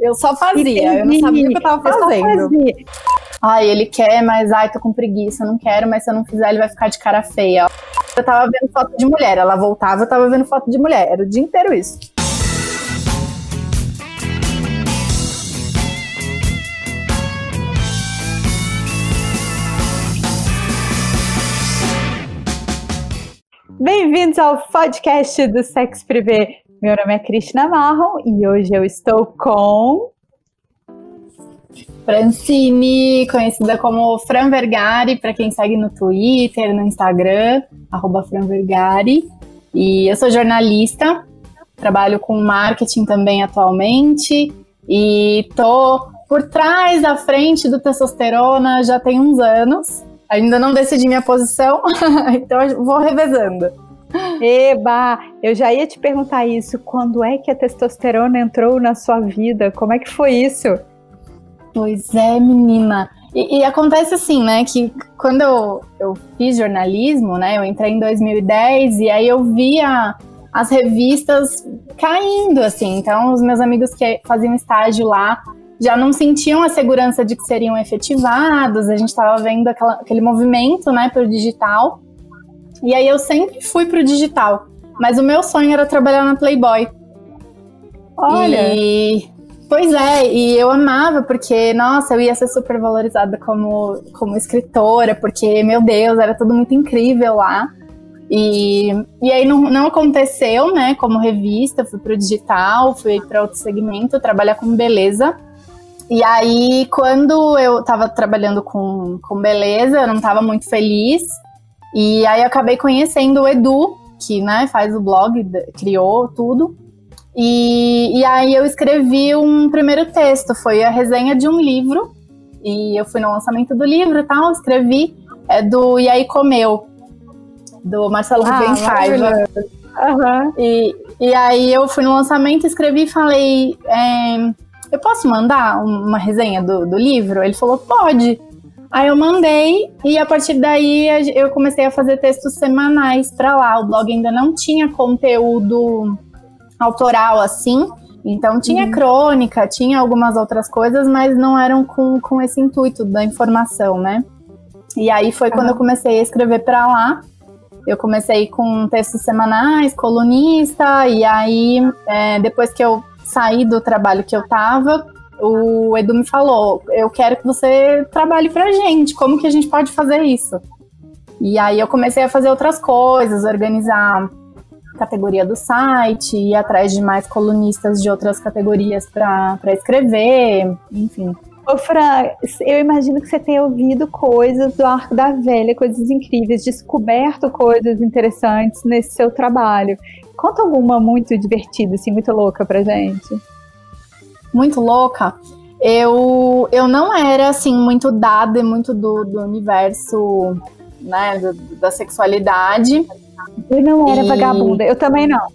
Eu só fazia, eu não sabia o que eu tava fazendo. Ai, ele quer, mas ai, tô com preguiça, não quero, mas se eu não fizer, ele vai ficar de cara feia. Eu tava vendo foto de mulher, ela voltava, eu tava vendo foto de mulher. Era o dia inteiro isso. Bem-vindos ao podcast do Sex Privé. Meu nome é Cristina Marron e hoje eu estou com. Francine, conhecida como Fran Vergari, para quem segue no Twitter, no Instagram, Fran Vergari. E eu sou jornalista, trabalho com marketing também atualmente e tô por trás da frente do testosterona já tem uns anos. Ainda não decidi minha posição, então vou revezando. Eba, eu já ia te perguntar isso. Quando é que a testosterona entrou na sua vida? Como é que foi isso? Pois é, menina. E, e, acontece assim, né, que quando eu, eu fiz jornalismo, né, eu entrei em 2010 e aí eu via as revistas caindo, assim. Então, os meus amigos que faziam estágio lá já não sentiam a segurança de que seriam efetivados, a gente estava vendo aquela, aquele movimento, né, para o digital. E aí eu sempre fui pro digital. Mas o meu sonho era trabalhar na Playboy. Olha! E, pois é, e eu amava, porque, nossa, eu ia ser super valorizada como, como escritora, porque, meu Deus, era tudo muito incrível lá. E, e aí não, não aconteceu, né, como revista, fui pro digital, fui para outro segmento, trabalhar com beleza. E aí, quando eu tava trabalhando com, com beleza, eu não tava muito feliz. E aí eu acabei conhecendo o Edu, que né, faz o blog, criou tudo. E, e aí eu escrevi um primeiro texto, foi a resenha de um livro. E eu fui no lançamento do livro e tal, escrevi é do E aí Comeu, do Marcelo ah, Paiva. Uhum. E, e aí eu fui no lançamento, escrevi e falei, é, eu posso mandar uma resenha do, do livro? Ele falou, pode. Aí eu mandei e a partir daí eu comecei a fazer textos semanais para lá. O blog ainda não tinha conteúdo autoral assim, então tinha uhum. crônica, tinha algumas outras coisas, mas não eram com, com esse intuito da informação, né? E aí foi uhum. quando eu comecei a escrever para lá. Eu comecei com textos semanais, colunista, e aí é, depois que eu saí do trabalho que eu tava, o Edu me falou: eu quero que você trabalhe pra gente, como que a gente pode fazer isso? E aí eu comecei a fazer outras coisas, organizar categoria do site, ir atrás de mais colunistas de outras categorias para escrever, enfim. Ô, Fran, eu imagino que você tenha ouvido coisas do Arco da Velha, coisas incríveis, descoberto coisas interessantes nesse seu trabalho. Conta alguma muito divertida, assim, muito louca pra gente muito louca, eu, eu não era assim muito dada muito do, do universo né, do, da sexualidade. Eu não era e... vagabunda, eu também não.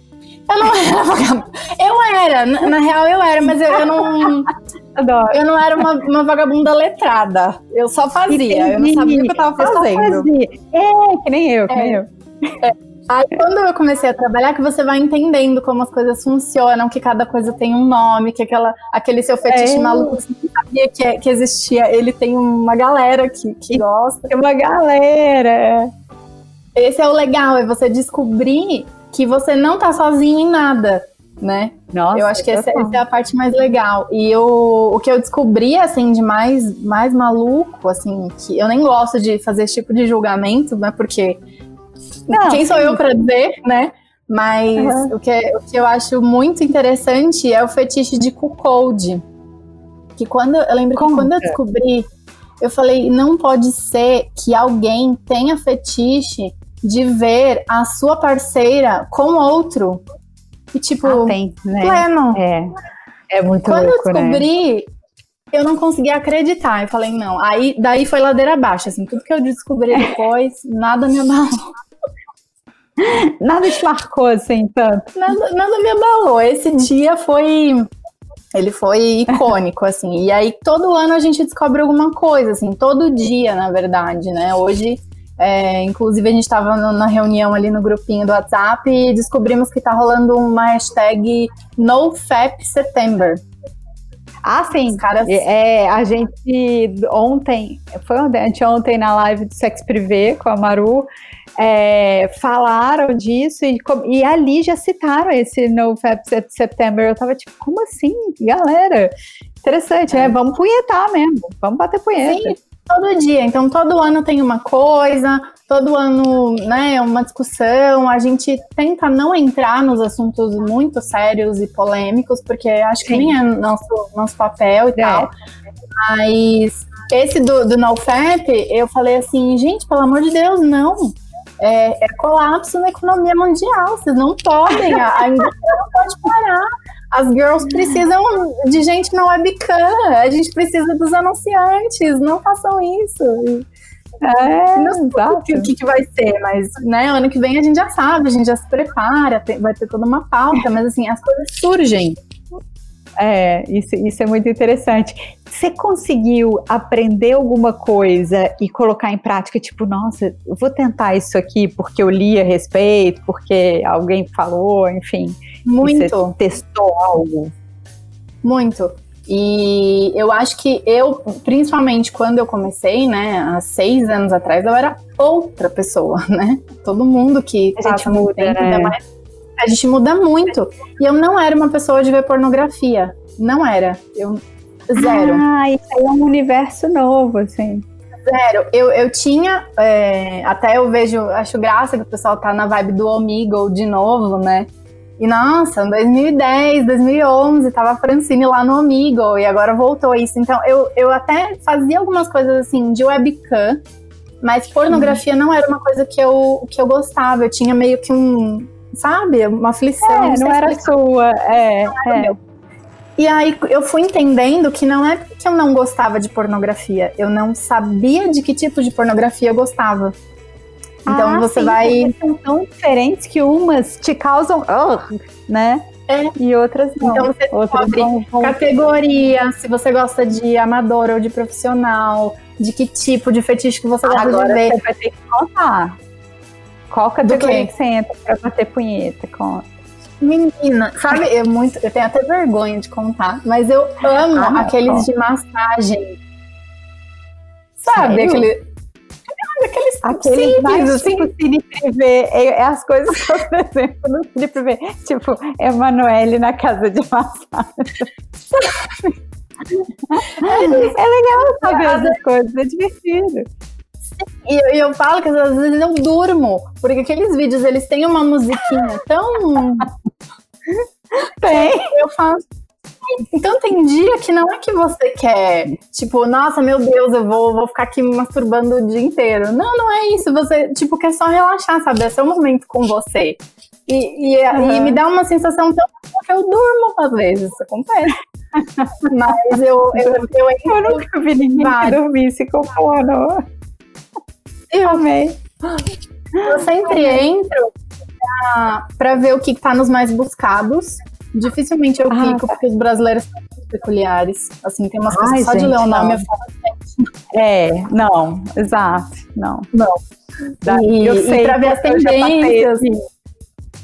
Eu não era vagabunda. Eu era, na, na real eu era, mas eu, eu não. Adoro. Eu não era uma, uma, vagabunda letrada. Eu só fazia. Entendi. Eu não sabia o que eu tava fazendo. Eu é, que nem eu, que é. nem eu. É. Aí quando eu comecei a trabalhar, que você vai entendendo como as coisas funcionam, que cada coisa tem um nome, que aquela, aquele seu fetiche é. maluco que você não sabia que, que existia, ele tem uma galera que, que gosta. Tem uma galera. Esse é o legal, é você descobrir que você não tá sozinho em nada, né? Nossa, eu acho que essa, essa, é a parte mais legal. E eu, o que eu descobri, assim, de mais, mais maluco, assim, que eu nem gosto de fazer esse tipo de julgamento, né? Porque não, Quem sou eu para dizer, né? Mas uhum. o, que, o que eu acho muito interessante é o fetiche de cuckold. Que quando eu lembro Como? que quando eu descobri, eu falei, não pode ser que alguém tenha fetiche de ver a sua parceira com outro. E tipo, ah, tem, né? pleno. É. É muito Quando louco, eu né? descobri, né? eu não conseguia acreditar. Eu falei, não. Aí daí foi ladeira abaixo, assim, tudo que eu descobri depois, nada me abalou. Nada te marcou assim tanto? Nada, nada me abalou. Esse dia foi. Ele foi icônico, assim. E aí, todo ano a gente descobre alguma coisa, assim, todo dia, na verdade, né? Hoje, é, inclusive, a gente estava na reunião ali no grupinho do WhatsApp e descobrimos que tá rolando uma hashtag NoFapSeptember. Ah, sim. Caras... É, a gente ontem, foi ontem, ontem na live do Sex Privé com a Maru, é, falaram disso e, e ali já citaram esse No Fab September. Eu tava tipo, como assim, galera? Interessante, né? Vamos punhetar mesmo, vamos bater punheta. Sim, todo dia. Então, todo ano tem uma coisa, todo ano, né, uma discussão. A gente tenta não entrar nos assuntos muito sérios e polêmicos, porque acho Sim. que nem é nosso, nosso papel e é. tal. Mas esse do, do NoFap, eu falei assim, gente, pelo amor de Deus, não é, é colapso na economia mundial. Vocês não podem, a, a indústria não pode parar. As girls precisam de gente na webcam, a gente precisa dos anunciantes, não façam isso. É, não sei o que, que, vai ser, mas né, ano que vem a gente já sabe, a gente já se prepara, tem, vai ter toda uma pauta, mas assim, as coisas surgem. É, isso, isso é muito interessante. Você conseguiu aprender alguma coisa e colocar em prática, tipo, nossa, eu vou tentar isso aqui porque eu li a respeito, porque alguém falou, enfim. Muito. Você testou algo? Muito. E eu acho que eu, principalmente quando eu comecei, né, há seis anos atrás, eu era outra pessoa, né? Todo mundo que a gente muda, tempo, né? mais a gente muda muito. E eu não era uma pessoa de ver pornografia. Não era. Eu zero. Ah, isso aí é um universo novo, assim. Zero. Eu, eu tinha. É, até eu vejo, acho graça que o pessoal tá na vibe do Omegle de novo, né? E nossa, em 2010, 2011, tava a Francine lá no Omegle e agora voltou isso. Então eu, eu até fazia algumas coisas assim de webcam, mas pornografia não era uma coisa que eu, que eu gostava. Eu tinha meio que um, sabe? Uma aflição. É, não, não era sua, é. é. E aí eu fui entendendo que não é que eu não gostava de pornografia, eu não sabia de que tipo de pornografia eu gostava. Então ah, você sim, vai. São tão diferentes que umas te causam, uh, né? É. E outras não. Então você outras vão, vão... categoria, se você gosta de amador ou de profissional, de que tipo de fetiche que você gosta Agora de ver. Você vai ter que contar. Qual categoria que você entra pra bater punheta? Conta. Menina, sabe, eu muito, eu tenho até vergonha de contar, mas eu amo ah, aqueles de massagem. Sabe, Sério? aquele aqueles simples, mais assim. tipo cine privê, é, é, as coisas que eu exemplo no cine privê, tipo Emanuele na casa de massagem. é, é legal saber essas coisas, é divertido. E, e, eu falo que às vezes eu durmo, porque aqueles vídeos eles têm uma musiquinha tão. Tem. Eu faço. Então tem dia que não é que você quer, tipo, nossa, meu Deus, eu vou, vou ficar aqui me masturbando o dia inteiro. Não, não é isso. Você, tipo, quer só relaxar, sabe? É seu momento com você. E, e, uhum. e me dá uma sensação tão que eu durmo às vezes, isso acontece. Mas eu, eu, eu, eu, eu nunca vi ninguém que dormisse com fone. Eu amei. Eu sempre entro pra, ver o que tá nos mais buscados. Dificilmente eu ah, clico, tá. porque os brasileiros são muito peculiares. Assim, tem umas Ai, coisas só gente, de ler o nome. É, não, exato, não. Não. E, eu sei, e pra ver as tendências.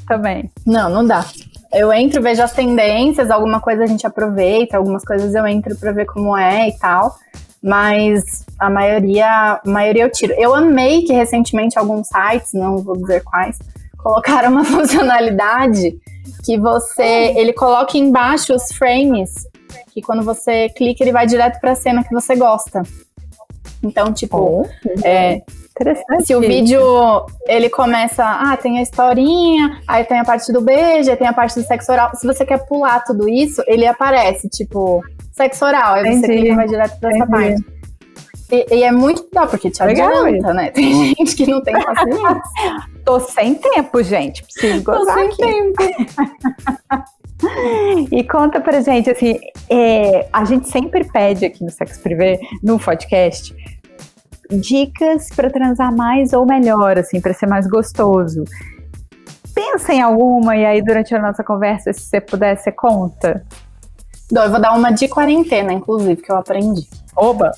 Também. Não, não dá. Eu entro, vejo as tendências, alguma coisa a gente aproveita, algumas coisas eu entro pra ver como é e tal mas a maioria, a maioria eu tiro. Eu amei que recentemente alguns sites, não vou dizer quais, colocaram uma funcionalidade que você, ele coloca embaixo os frames, que quando você clica ele vai direto para a cena que você gosta. Então, tipo, oh, é, se o vídeo ele começa, ah, tem a historinha, aí tem a parte do beijo, aí tem a parte do sexo oral. Se você quer pular tudo isso, ele aparece, tipo, sexo oral. Aí você clica e vai direto pra essa parte. E, e, é muito legal, porque te Legal, adianta, né? Tem gente que não tem paciência. Tô sem tempo, gente. Preciso gozar Tô sem aqui. tempo. e conta pra gente, assim, é, a gente sempre pede aqui no Sexo Privé, no podcast, dicas para transar mais ou melhor, assim, para ser mais gostoso. Pensa em alguma e aí durante a nossa conversa, se você puder, você conta. Eu vou dar uma de quarentena, inclusive, que eu aprendi. Oba!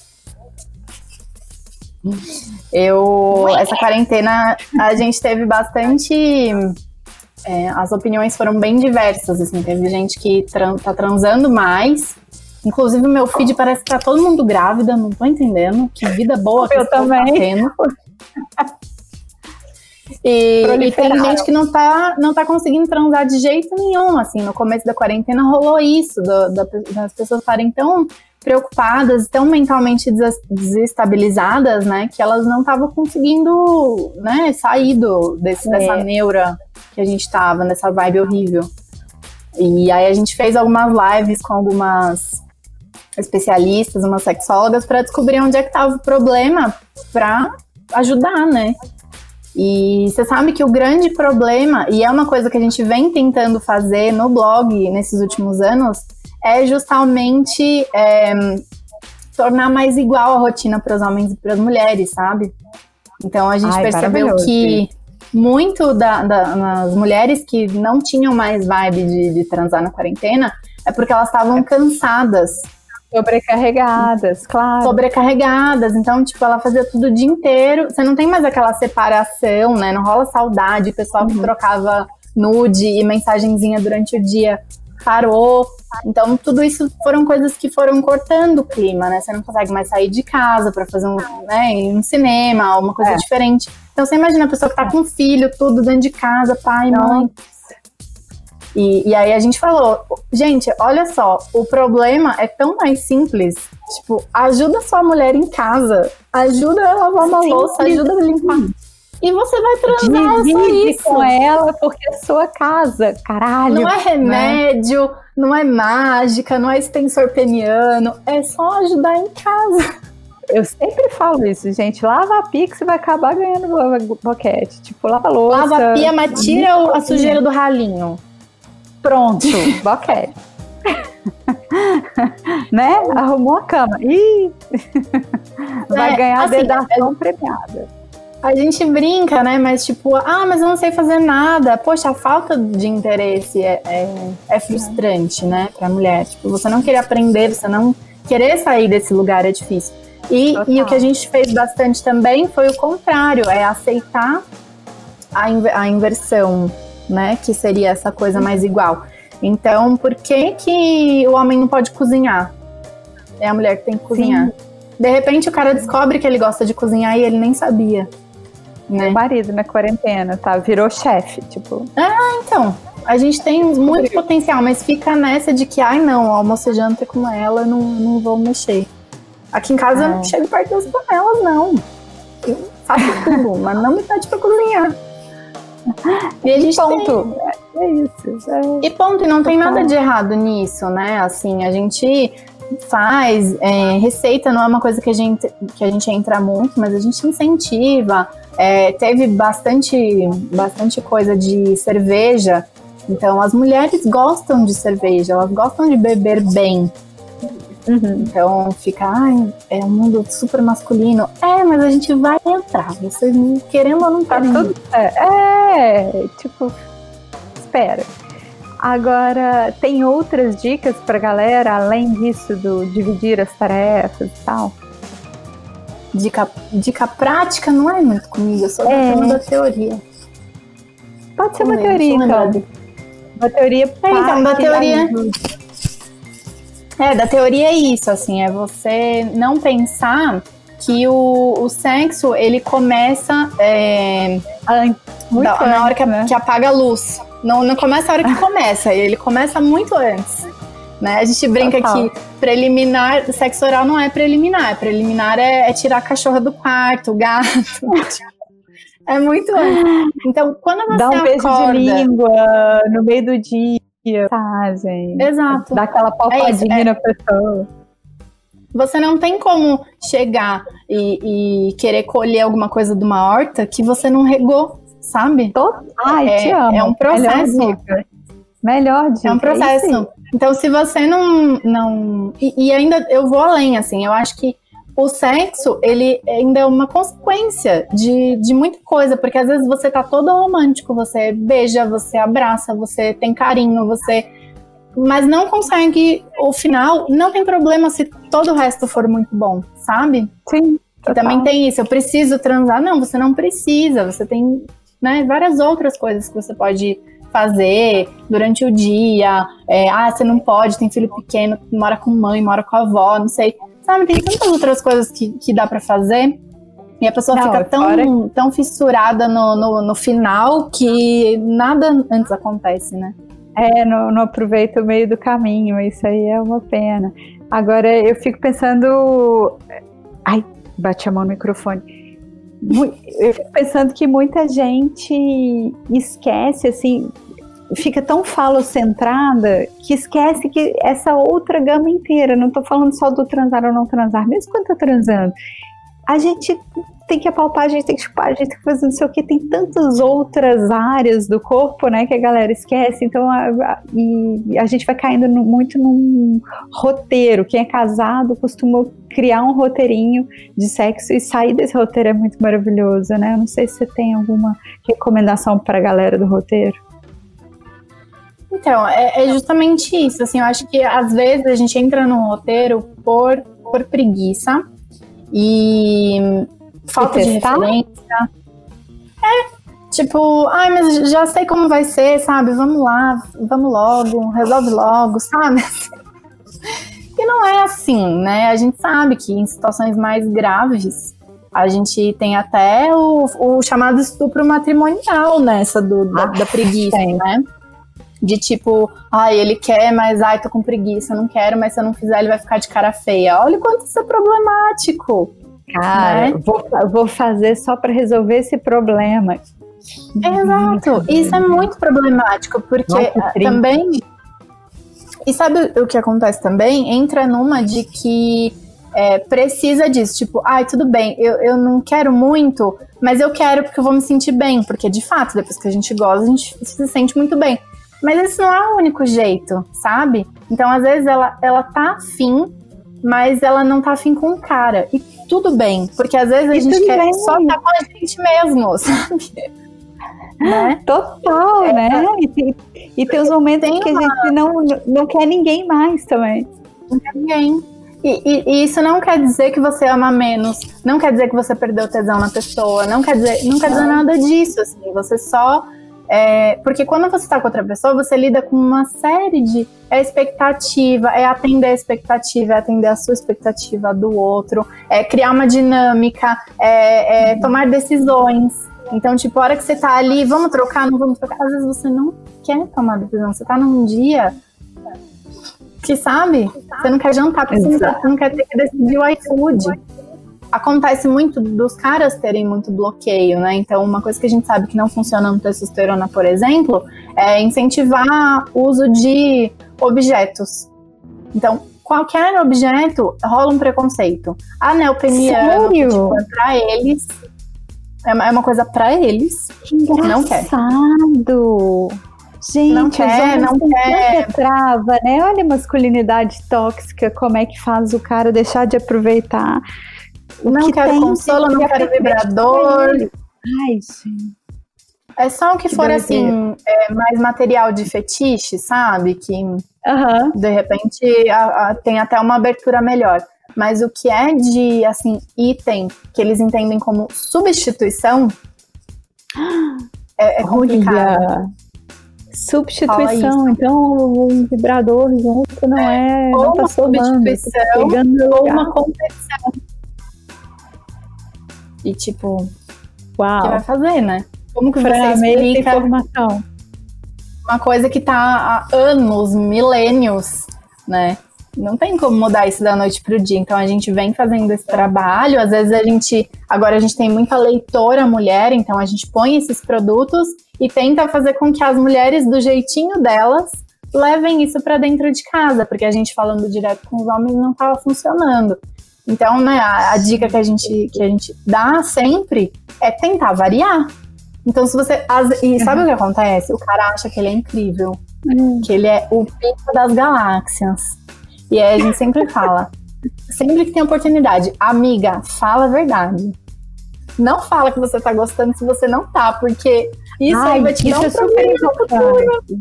Eu, essa quarentena, a gente teve bastante. É, as opiniões foram bem diversas, assim. Teve gente que tran tá transando mais Inclusive, o meu feed parece que tá todo mundo grávida, não tô entendendo. Que vida boa que eu tá também. Tá tendo. E, e, tem gente que não tá, não tá conseguindo transar de jeito nenhum, assim, no começo da quarentena rolou isso, do, da, das pessoas estarem tão preocupadas, tão mentalmente desestabilizadas, né, que elas não estavam conseguindo, né, sair do, desse, é. dessa neura que a gente tava, nessa vibe horrível. E aí a gente fez algumas lives com algumas especialistas, umas sexólogas, para descobrir onde é que tava o problema, para ajudar, né? E você sabe que o grande problema, e é uma coisa que a gente vem tentando fazer no blog nesses últimos anos, é justamente é, tornar mais igual a rotina para os homens e para as mulheres, sabe? Então a gente Ai, percebeu que muito das da, mulheres que não tinham mais vibe de, de transar na quarentena é porque elas estavam cansadas Sobrecarregadas, claro. Sobrecarregadas. Então, tipo, ela fazia tudo o dia inteiro. Você não tem mais aquela separação, né? Não rola saudade. O pessoal que uhum. trocava nude e mensagenzinha durante o dia parou. Então, tudo isso foram coisas que foram cortando o clima, né? Você não consegue mais sair de casa para fazer um, né, um cinema, uma coisa é. diferente. Então, você imagina a pessoa que tá com filho, tudo dentro de casa, pai, mãe. E, e, aí a gente falou, gente, olha só, o problema é tão mais simples. Tipo, ajuda sua mulher em casa, ajuda a lavar uma Sim, louça, ajuda a limpar. E você vai transar é Divide isso. com ela porque é sua casa, caralho. Não é né? remédio, né? não é mágica, não é extensor peniano, é só ajudar em casa. Eu sempre falo isso, gente. Lava a pia que você vai acabar ganhando boquete. Tipo, lava a louça. Lava a pia, mas tira a sujeira do ralinho. Pronto, boquete. né? Arrumou a cama. Ih! Vai é, ganhar assim, dedação é, premiada. A gente brinca, né? Mas tipo, ah, mas eu não sei fazer nada. Poxa, a falta de interesse é, é, é frustrante, né? Pra mulher. Tipo, você não querer aprender, você não querer sair desse lugar é difícil. E, e o que a gente fez bastante também foi o contrário, é aceitar a, a inversão né? Que seria essa coisa mais igual. Então, por que, que o homem não pode cozinhar? É a mulher que tem que cozinhar. Sim. De repente, o cara descobre que ele gosta de cozinhar e ele nem sabia. Né? Meu marido na quarentena, tá? Virou chefe, tipo. Ah, então. A gente tem muito potencial, mas fica nessa de que, ai não, almoço e janta com ela, não, não vou mexer. Aqui em casa é. eu não chego perto das panelas, não. Eu faço tudo, mas não me pede pra cozinhar. E a gente ponto. Tem... É isso. É... E ponto, e não tem nada de errado nisso, né? Assim, a gente faz, é, receita não é uma coisa que a gente, que a gente entra muito, mas a gente incentiva. É, teve bastante, bastante coisa de cerveja. Então, as mulheres gostam de cerveja, elas gostam de beber bem. Uhum. Então fica, ai, é um mundo super masculino. É, mas a gente vai entrar. Vocês querendo ou não tá tudo. É, é, tipo, espera. Agora, tem outras dicas pra galera, além disso, do dividir as tarefas e tal? Dica, dica prática não é muito comigo, eu sou é. da teoria. Pode ser uma teoria, então. Uma teoria é, então, da teoria. É, da teoria é isso, assim, é você não pensar que o, o sexo, ele começa é, da, na hora que, né? que, apaga a luz. Não, não começa a hora que começa, ele começa muito antes. Né? A gente brinca Total. que preliminar, sexo oral não é preliminar. Preliminar é, é tirar a cachorra do quarto, o gato. é muito antes. Então, quando você Dá um acorda, beijo de língua no meio do dia mensagem. Exato. Dá aquela palpadinha é é. na pessoa. Você não tem como chegar e, e, querer colher alguma coisa de uma horta que você não regou, sabe? Ai, é, te amo. É um processo. Melhor dica. Melhor dica. É um processo. Então, se você não. não e, e ainda eu vou além, assim, eu acho que o sexo, ele ainda é uma consequência de, de muita coisa, porque às vezes você tá todo romântico, você beija, você abraça, você tem carinho, você. Mas não consegue o final, não tem problema se todo o resto for muito bom, sabe? Sim. Que também tem isso, eu preciso transar. Não, você não precisa, você tem né, várias outras coisas que você pode fazer durante o dia. É, ah, você não pode, tem filho pequeno, mora com mãe, mora com a avó, não sei. Sabe, tem tantas outras coisas que, que dá para fazer. E a pessoa não, fica tão, fora... tão fissurada no, no, no, final que nada antes acontece, né? É, não, não aproveita o meio do caminho, isso aí é uma pena. Agora eu fico pensando. Ai, bate a mão no microfone. Eu fico pensando que muita gente esquece, assim, fica tão falocentrada que esquece que essa outra gama inteira, não estou falando só do transar ou não transar, mesmo quando tá transando, a gente tem que apalpar, a gente tem que chupar, a gente tem que fazer não sei o que, tem tantas outras áreas do corpo, né, que a galera esquece, então a, a, e a gente vai caindo no, muito num roteiro, quem é casado costuma criar um roteirinho de sexo e sair desse roteiro é muito maravilhoso, né, eu não sei se você tem alguma recomendação para a galera do roteiro. Então, é, é, justamente isso. Assim, eu acho que às vezes a gente entra num roteiro por, por preguiça e falta de referência. É, tipo, ai, mas já sei como vai ser, sabe? Vamos lá, vamos logo, resolve logo, sabe? E não é assim, né? A gente sabe que em situações mais graves a gente tem até o, o chamado estupro matrimonial nessa do, da, da preguiça, né? De tipo, ai, ele quer, mas ai, tô com preguiça, não quero, mas se eu não fizer, ele vai ficar de cara feia. Olha o quanto isso é problemático. Cara, né? vou, vou fazer só para resolver esse problema. Exato. Isso é muito problemático, porque Nossa, também. E sabe o que acontece também? Entra numa de que é, precisa disso. Tipo, ai, tudo bem, eu, eu não quero muito, mas eu quero porque eu vou me sentir bem. Porque, de fato, depois que a gente gosta, a gente se sente muito bem. Mas esse não é o único jeito, sabe? Então, às vezes, ela, ela tá afim, mas ela não tá afim com o cara. E tudo bem, porque às vezes a e gente quer bem. só estar tá com a gente mesmo, sabe? Né? Total, é, né? E, e tem os momentos tem que a gente não, não quer ninguém mais também. Não quer ninguém. E, e, e, isso não quer dizer que você ama menos, não quer dizer que você perdeu tesão na pessoa, não quer dizer, não quer dizer nada disso, assim, você só é, porque quando você está com outra pessoa, você lida com uma série de é expectativa, é atender a expectativa, é atender a sua expectativa do outro, é criar uma dinâmica, é, é tomar decisões. Então, tipo, a hora que você tá ali, vamos trocar, não vamos trocar, às vezes você não quer tomar decisão. Você tá num dia que, sabe, você não quer jantar, porque você não quer ter que decidir o iFood acontece muito dos caras terem muito bloqueio, né? Então, uma coisa que a gente sabe que não funciona no testosterona, por exemplo, é incentivar o uso de objetos. Então, qualquer objeto rola um preconceito. A neopeniana, tipo, é pra eles, é uma, é uma coisa para eles. Que engraçado. Não quer. Gente, não quer, não quer. Trava, né? Olha a masculinidade tóxica, como é que faz o cara deixar de aproveitar não que quero consolo, não quero vibrador. Ai, sim. É só o que, que for assim, é, mais material de fetiche, sabe? Que uhum. de repente a, a, tem até uma abertura melhor. Mas o que é de assim, item que eles entendem como substituição é, é complicado. Olha. Substituição, então um vibrador junto não é, é ou não tá uma substituição tá ou uma competição. E tipo, Uau. o que vai fazer, né? Como que pra você explica informação? uma coisa que tá há anos, milênios, né? Não tem como mudar isso da noite pro dia. Então a gente vem fazendo esse trabalho. Às vezes a gente. Agora a gente tem muita leitora mulher, então a gente põe esses produtos e tenta fazer com que as mulheres, do jeitinho delas, levem isso para dentro de casa, porque a gente falando direto com os homens não estava funcionando. Então, né, a, a, dica que a, gente, que a gente dá sempre é tentar variar. Então, se você. As, e sabe uhum. o que acontece? O cara acha que ele é incrível, uhum. que ele é o pico das galáxias. E aí a gente sempre fala. sempre que tem oportunidade, amiga, fala a verdade. Não fala que você tá gostando se você não tá, porque isso Ai, aí vai te dar um é super importante.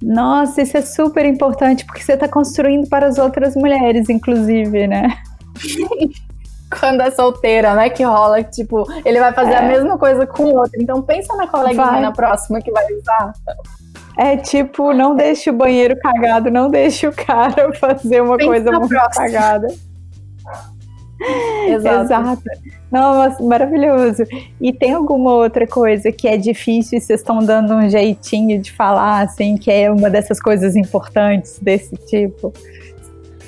Nossa, isso é super importante, porque você está construindo para as outras mulheres, inclusive, né? quando é solteira, né? Que rola, tipo, ele vai fazer é. a mesma coisa com o outro. Então pensa na coleguinha vai. na próxima que vai usar. É tipo, não deixe o banheiro cagado, não deixe o cara fazer uma pensa coisa muito próxima. cagada. Exato. Exato. Nossa, maravilhoso. E tem alguma outra coisa que é difícil e vocês estão dando um jeitinho de falar, assim, que é uma dessas coisas importantes desse tipo?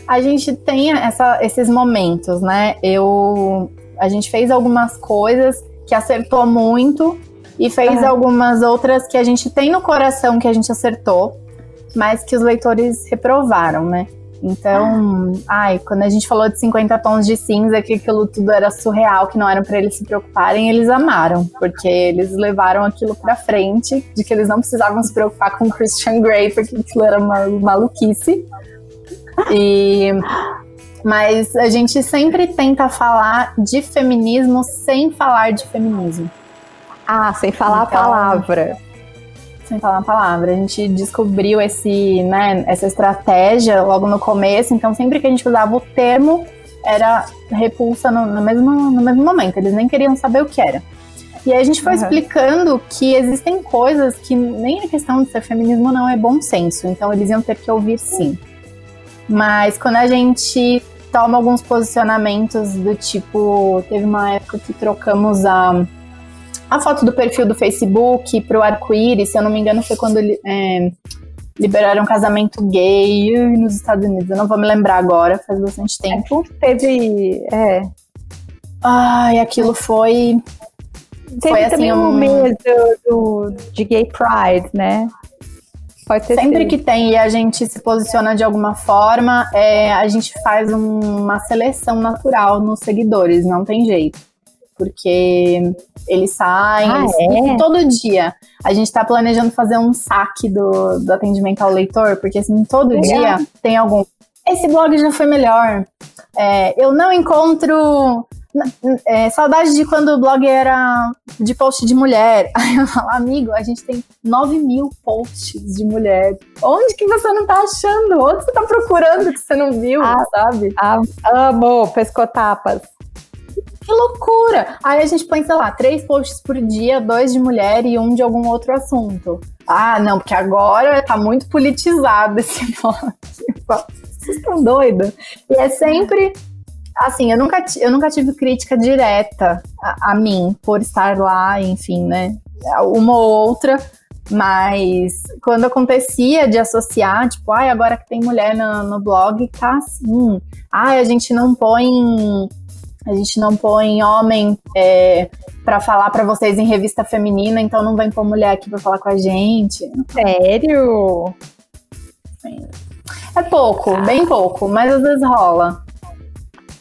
A gente tem essa, esses momentos, né? Eu, a gente fez algumas coisas que acertou muito e fez algumas outras que a gente tem no coração que a gente acertou, mas que os leitores reprovaram, né? Então, ai, quando a gente falou de 50 tons de cinza, que aquilo tudo era surreal, que não era para eles se preocuparem, eles amaram, porque eles levaram aquilo para frente, de que eles não precisavam se preocupar com Christian Grey, porque aquilo era uma maluquice. E mas a gente sempre tenta falar de feminismo sem falar de feminismo. Ah, sem falar então, a palavra sem falar uma palavra. A gente descobriu esse, né, essa estratégia logo no começo, então sempre que a gente usava o termo, era repulsa no, no mesmo, no mesmo momento, eles nem queriam saber o que era. E aí a gente foi uhum. explicando que existem coisas que nem a questão de ser feminismo não é bom senso, então eles iam ter que ouvir sim. Mas quando a gente toma alguns posicionamentos do tipo, teve uma época que trocamos a a foto do perfil do Facebook pro arco-íris, se eu não me engano, foi quando é, liberaram casamento gay nos Estados Unidos. Eu não vou me lembrar agora, faz bastante tempo. É, teve. É. Ai, aquilo foi. Teve foi, assim, também um mês do, do, de Gay Pride, né? Pode ter Sempre sido. que tem e a gente se posiciona de alguma forma, é, a gente faz um, uma seleção natural nos seguidores, não tem jeito porque eles saem ah, eles, é? todo dia. A gente está planejando fazer um saque do, do atendimento ao leitor, porque assim, todo dia tem algum. Esse blog já foi melhor. É, eu não encontro. É, saudade de quando o blog era de post de mulher. Aí eu falo, amigo, a gente tem 9 mil posts de mulher. Onde que você não tá achando? Onde você tá procurando que você não viu, ah, sabe? Ah, amo pescotapas. Que loucura! Aí a gente põe, sei lá, três posts por dia, dois de mulher e um de algum outro assunto. Ah, não, porque agora tá muito politizado esse blog. Vocês estão doidos? E é sempre assim, eu nunca, eu nunca tive crítica direta a, a, mim por estar lá, enfim, né? Uma ou outra, mas quando acontecia de associar, tipo, ai, agora que tem mulher no, no blog, tá assim. Ai, a gente não põe a gente não põe homem é, para falar para vocês em revista feminina, então não vem pôr mulher aqui para falar com a gente. Sério? É pouco, bem pouco, mas às vezes rola.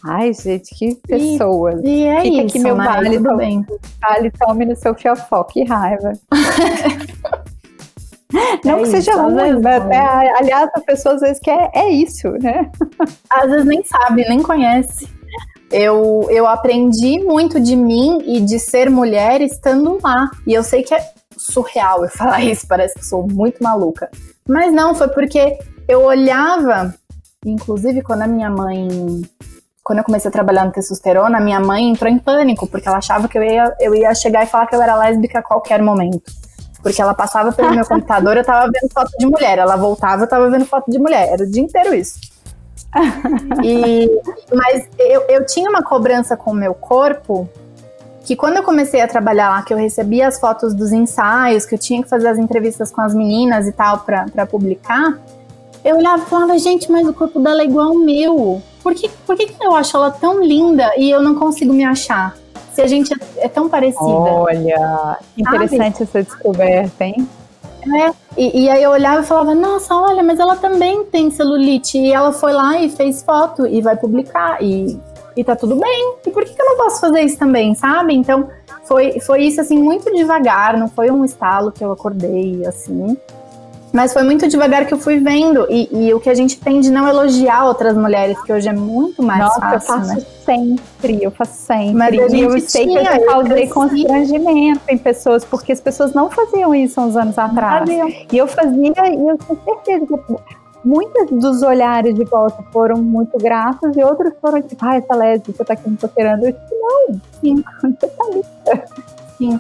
Ai, gente, que pessoas. E, e é Fica isso, aqui meu né? vale, tudo bem. Vale, tome no seu fiofó, que raiva. Não é que seja isso, ruim, mas até, aliás, a pessoa às vezes quer, é isso, né? Às vezes nem sabe, nem conhece. Eu, eu aprendi muito de mim e de ser mulher estando lá. E eu sei que é surreal eu falar isso, parece que eu sou muito maluca. Mas não, foi porque eu olhava, inclusive quando a minha mãe. Quando eu comecei a trabalhar no testosterona, minha mãe entrou em pânico, porque ela achava que eu ia, eu ia chegar e falar que eu era lésbica a qualquer momento. Porque ela passava pelo meu computador, eu tava vendo foto de mulher. Ela voltava, eu tava vendo foto de mulher. Era o dia inteiro isso. e, mas eu, eu tinha uma cobrança com o meu corpo que quando eu comecei a trabalhar lá, que eu recebia as fotos dos ensaios, que eu tinha que fazer as entrevistas com as meninas e tal para publicar, eu olhava e falava, gente, mas o corpo dela é igual ao meu. Por que, por que, que eu acho ela tão linda e eu não consigo me achar? Se a gente é, é tão parecida. Olha, interessante Sabe? essa descoberta, hein? É, e, e, aí eu olhava e falava, nossa, olha, mas ela também tem celulite. E ela foi lá e fez foto e vai publicar. E, e tá tudo bem. E por que, que eu não posso fazer isso também, sabe? Então foi, foi isso assim, muito devagar, não foi um estalo que eu acordei assim. Mas foi muito devagar que eu fui vendo. E, e, o que a gente tem de não elogiar outras mulheres, que hoje é muito mais Nossa, fácil. Eu faço né? sempre, eu faço sempre. Mas e eu sei tinha, que eu causei constrangimento em pessoas, porque as pessoas não faziam isso há uns anos atrás. E eu fazia, e eu tenho certeza que muitos dos olhares de volta foram muito gratos e outros foram tipo, ah, essa lésbica tá aqui me paquerando. Eu tipo, não, sim, você tá ali. Sim.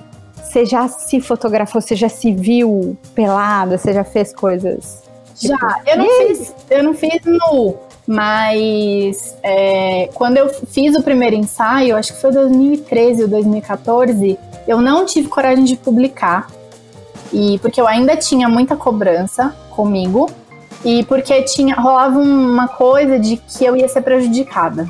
Você já se fotografou, você já se viu pelada, você já fez coisas? Tipo, já, eu não fiz, eu não fiz nu, mas é, quando eu fiz o primeiro ensaio, acho que foi 2013 ou 2014, eu não tive coragem de publicar. E porque eu ainda tinha muita cobrança comigo e porque tinha rolava uma coisa de que eu ia ser prejudicada.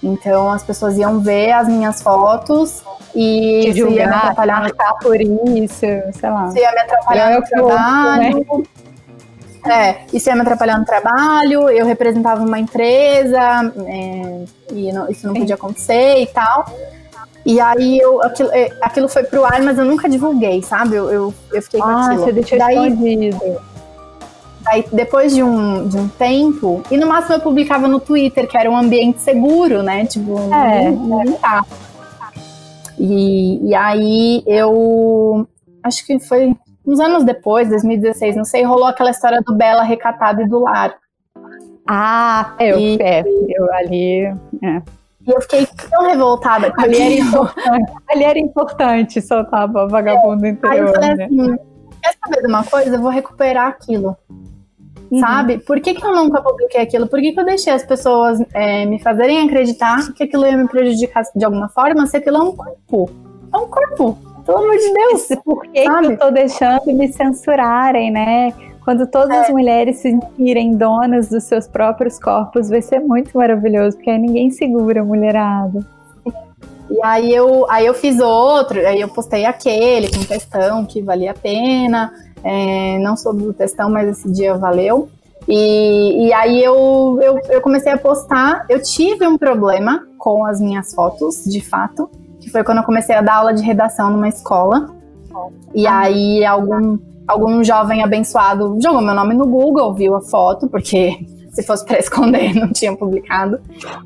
Então as pessoas iam ver as minhas fotos e isso ia me atrapalhar tá por isso, sei lá. Isso ia me atrapalhar no trabalho. Né? É, isso ia me atrapalhar no trabalho, eu representava uma empresa, é, e não, isso não Sim. podia acontecer e tal. E aí eu, aquilo, é, aquilo foi pro ar, mas eu nunca divulguei, sabe? Eu, eu, eu fiquei com ah, aquilo. você deixou Daí, escondido. Aí depois de um, de um tempo, e no máximo eu publicava no Twitter, que era um ambiente seguro, né? Tipo, é, não, tá. E, e aí eu acho que foi uns anos depois, 2016, não sei, rolou aquela história do Bela recatado e do lar. Ah, eu, e, é, eu ali. É. E eu fiquei tão revoltada. Ali era, importante, ali era importante soltar a vagabundo é, interior. Aí eu falei né? assim, quer saber de uma coisa? Eu vou recuperar aquilo. Uhum. Sabe? Por que, que eu nunca publiquei aquilo? Por que, que eu deixei as pessoas é, me fazerem acreditar que aquilo ia me prejudicar de alguma forma se aquilo é um corpo? É um corpo. Pelo amor de Deus. Por que, que eu tô deixando me censurarem, né? Quando todas é. as mulheres se sentirem donas dos seus próprios corpos, vai ser muito maravilhoso, porque aí ninguém segura a mulherada. E aí eu, aí eu fiz outro, aí eu postei aquele com textão que valia a pena. É, não soube do textão, mas esse dia valeu. E, e aí eu, eu, eu comecei a postar. Eu tive um problema com as minhas fotos, de fato, que foi quando eu comecei a dar aula de redação numa escola. E aí algum algum jovem abençoado jogou meu nome no Google, viu a foto, porque se fosse para esconder não tinha publicado,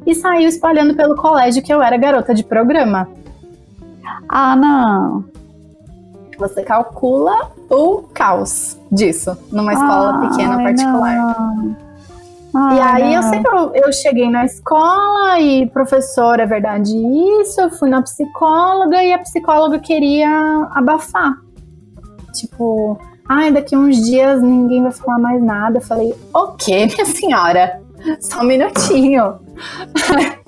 e saiu espalhando pelo colégio que eu era garota de programa. Ah, não. Você calcula o caos disso numa escola ah, pequena particular. Ai, e aí não. eu sei que eu, eu, cheguei na escola e professor, é verdade isso, eu fui na psicóloga e a psicóloga queria abafar. Tipo, ai, daqui uns dias ninguém vai falar mais nada. Eu falei, ok, minha senhora, só um minutinho.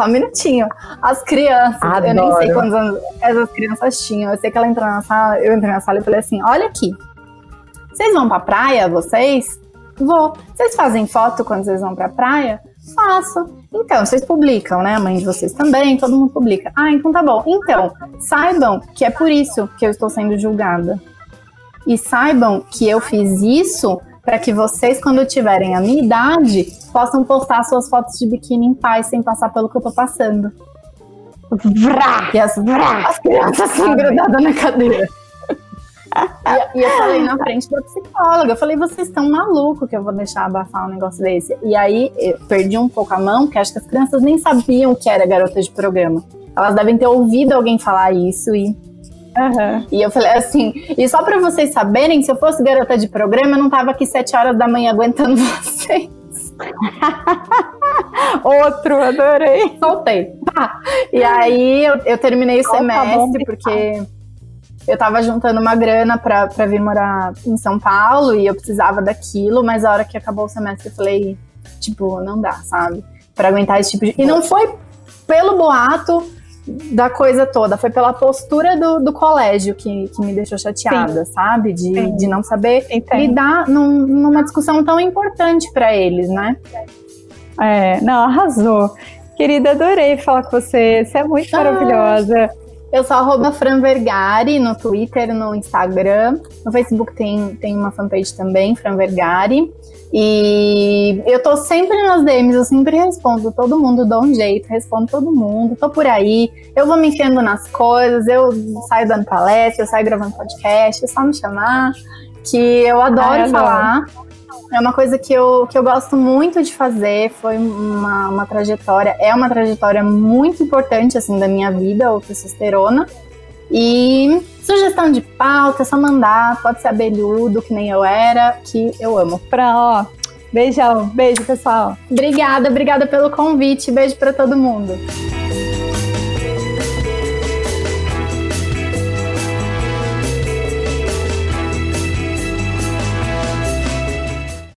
só um minutinho. As crianças, Adoro. eu nem sei quantos anos essas crianças tinham. Eu sei que ela entrou na sala, eu entrei na sala e falei assim: olha aqui, vocês vão pra praia, vocês? Vou. Vocês fazem foto quando vocês vão pra praia? Faço. Então, vocês publicam, né? A mãe de vocês também, todo mundo publica. Ah, então tá bom. Então, saibam que é por isso que eu estou sendo julgada. E saibam que eu fiz isso para que vocês, quando tiverem a minha idade, possam postar suas fotos de biquíni em paz, sem passar pelo que eu tô passando. Vrá! E as, vrá, as crianças assim, grudadas na cadeira. e, e, eu falei na frente da psicóloga, eu falei, vocês estão malucos que eu vou deixar abafar um negócio desse. E aí eu perdi um pouco a mão, porque acho que as crianças nem sabiam que era garota de programa. Elas devem ter ouvido alguém falar isso e Uhum. E eu falei assim, e só para vocês saberem, se eu fosse garota de programa, eu não tava aqui sete horas da manhã aguentando vocês. Outro, adorei. Soltei. Tá. E aí eu, eu terminei o oh, semestre, tá porque eu tava juntando uma grana pra, pra vir morar em São Paulo e eu precisava daquilo, mas a hora que acabou o semestre eu falei, tipo, não dá, sabe? Pra aguentar esse tipo de. E não foi pelo boato da coisa toda, foi pela postura do, do colégio que, que me deixou chateada, Sim. sabe? De, de não saber Entendo. lidar num, numa discussão tão importante para eles, né? É, não, arrasou. Querida, adorei falar com você. Você é muito ah, maravilhosa. Eu sou arroba Fran Vergari no Twitter, no Instagram. No Facebook tem, tem uma fanpage também, Fran Vergari. E eu tô sempre nas DMs, eu sempre respondo todo mundo, dou um jeito, respondo todo mundo, tô por aí, eu vou me enfiando nas coisas, eu saio dando palestra, eu saio gravando podcast, é só me chamar, que eu adoro falar. É uma coisa que eu, que eu gosto muito de fazer, foi uma, uma trajetória, é uma trajetória muito importante, assim, da minha vida, o testosterona. E sugestão de pauta, é só mandar, pode ser abelhudo, que nem eu era, que eu amo. Pra, ó, beijão, beijo pessoal. Obrigada, obrigada pelo convite, beijo para todo mundo.